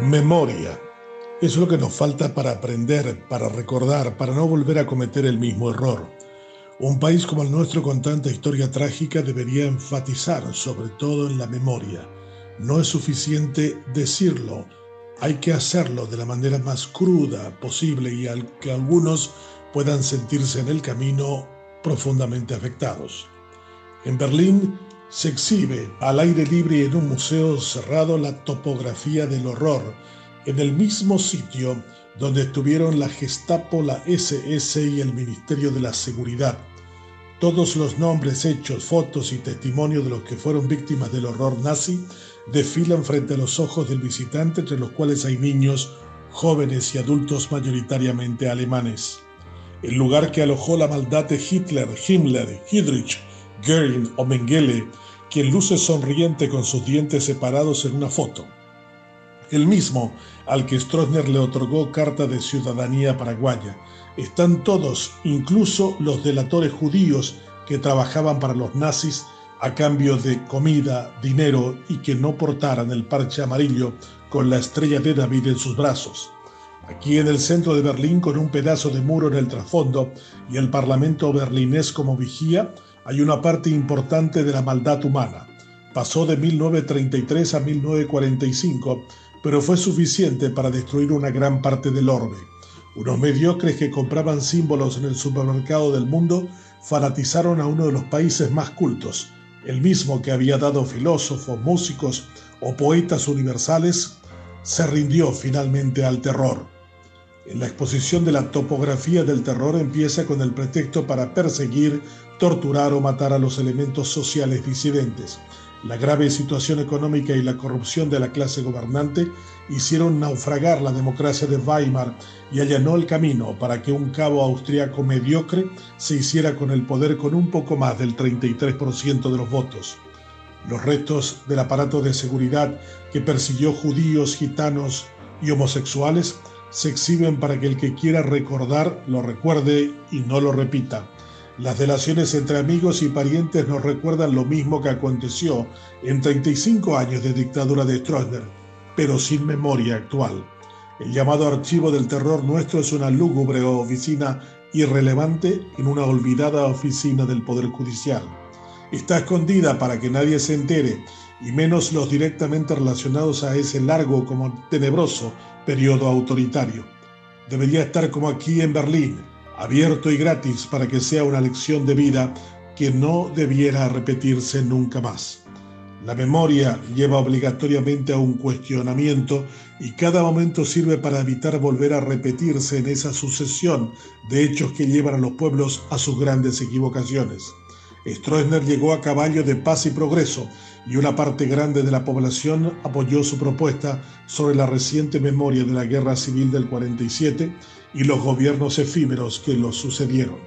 Memoria. Es lo que nos falta para aprender, para recordar, para no volver a cometer el mismo error. Un país como el nuestro con tanta historia trágica debería enfatizar sobre todo en la memoria. No es suficiente decirlo, hay que hacerlo de la manera más cruda posible y al que algunos puedan sentirse en el camino profundamente afectados. En Berlín se exhibe al aire libre y en un museo cerrado la topografía del horror, en el mismo sitio donde estuvieron la Gestapo, la SS y el Ministerio de la Seguridad. Todos los nombres, hechos, fotos y testimonios de los que fueron víctimas del horror nazi desfilan frente a los ojos del visitante, entre los cuales hay niños, jóvenes y adultos mayoritariamente alemanes. El lugar que alojó la maldad de Hitler, Himmler, Heydrich, Goering o Mengele quien luce sonriente con sus dientes separados en una foto. El mismo al que Stroessner le otorgó carta de ciudadanía paraguaya. Están todos, incluso los delatores judíos que trabajaban para los nazis a cambio de comida, dinero y que no portaran el parche amarillo con la estrella de David en sus brazos. Aquí en el centro de Berlín, con un pedazo de muro en el trasfondo y el Parlamento berlinés como vigía, hay una parte importante de la maldad humana. Pasó de 1933 a 1945, pero fue suficiente para destruir una gran parte del orbe. Unos mediocres que compraban símbolos en el supermercado del mundo fanatizaron a uno de los países más cultos, el mismo que había dado filósofos, músicos o poetas universales, se rindió finalmente al terror. La exposición de la topografía del terror empieza con el pretexto para perseguir, torturar o matar a los elementos sociales disidentes. La grave situación económica y la corrupción de la clase gobernante hicieron naufragar la democracia de Weimar y allanó el camino para que un cabo austriaco mediocre se hiciera con el poder con un poco más del 33% de los votos. Los restos del aparato de seguridad que persiguió judíos, gitanos y homosexuales se exhiben para que el que quiera recordar lo recuerde y no lo repita. Las delaciones entre amigos y parientes nos recuerdan lo mismo que aconteció en 35 años de dictadura de Stroessner, pero sin memoria actual. El llamado archivo del terror nuestro es una lúgubre oficina irrelevante en una olvidada oficina del Poder Judicial. Está escondida para que nadie se entere, y menos los directamente relacionados a ese largo como tenebroso periodo autoritario. Debería estar como aquí en Berlín, abierto y gratis para que sea una lección de vida que no debiera repetirse nunca más. La memoria lleva obligatoriamente a un cuestionamiento y cada momento sirve para evitar volver a repetirse en esa sucesión de hechos que llevan a los pueblos a sus grandes equivocaciones. Stroessner llegó a caballo de paz y progreso y una parte grande de la población apoyó su propuesta sobre la reciente memoria de la guerra civil del 47 y los gobiernos efímeros que lo sucedieron.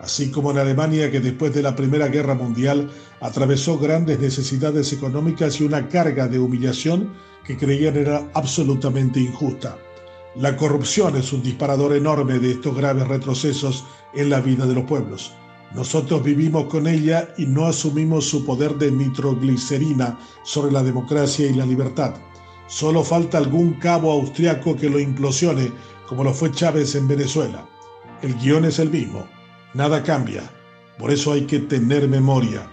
Así como en Alemania que después de la Primera Guerra Mundial atravesó grandes necesidades económicas y una carga de humillación que creían era absolutamente injusta. La corrupción es un disparador enorme de estos graves retrocesos en la vida de los pueblos. Nosotros vivimos con ella y no asumimos su poder de nitroglicerina sobre la democracia y la libertad. Solo falta algún cabo austriaco que lo implosione, como lo fue Chávez en Venezuela. El guion es el mismo, nada cambia. Por eso hay que tener memoria.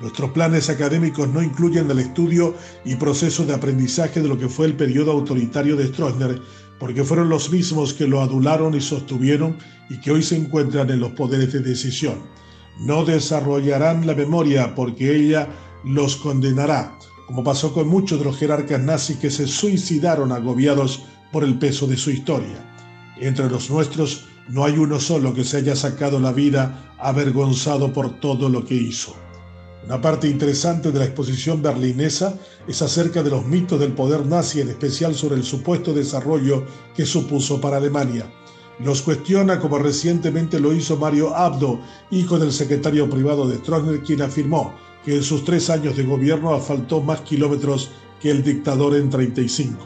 Nuestros planes académicos no incluyen el estudio y proceso de aprendizaje de lo que fue el periodo autoritario de Stroessner, porque fueron los mismos que lo adularon y sostuvieron y que hoy se encuentran en los poderes de decisión no desarrollarán la memoria porque ella los condenará, como pasó con muchos de los jerarcas nazis que se suicidaron agobiados por el peso de su historia. Entre los nuestros no hay uno solo que se haya sacado la vida avergonzado por todo lo que hizo. Una parte interesante de la exposición berlinesa es acerca de los mitos del poder nazi, en especial sobre el supuesto desarrollo que supuso para Alemania. Los cuestiona como recientemente lo hizo Mario Abdo, hijo del secretario privado de Stroessner, quien afirmó que en sus tres años de gobierno asfaltó más kilómetros que el dictador en 35.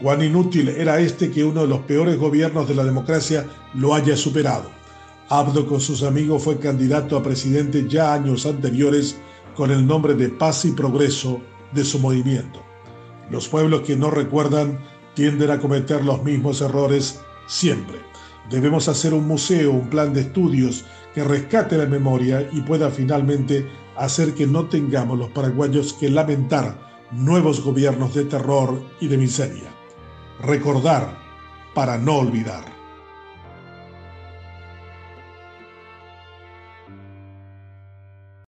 Cuán inútil era este que uno de los peores gobiernos de la democracia lo haya superado. Abdo con sus amigos fue candidato a presidente ya años anteriores con el nombre de Paz y Progreso de su movimiento. Los pueblos que no recuerdan tienden a cometer los mismos errores siempre. Debemos hacer un museo, un plan de estudios que rescate la memoria y pueda finalmente hacer que no tengamos los paraguayos que lamentar nuevos gobiernos de terror y de miseria. Recordar para no olvidar.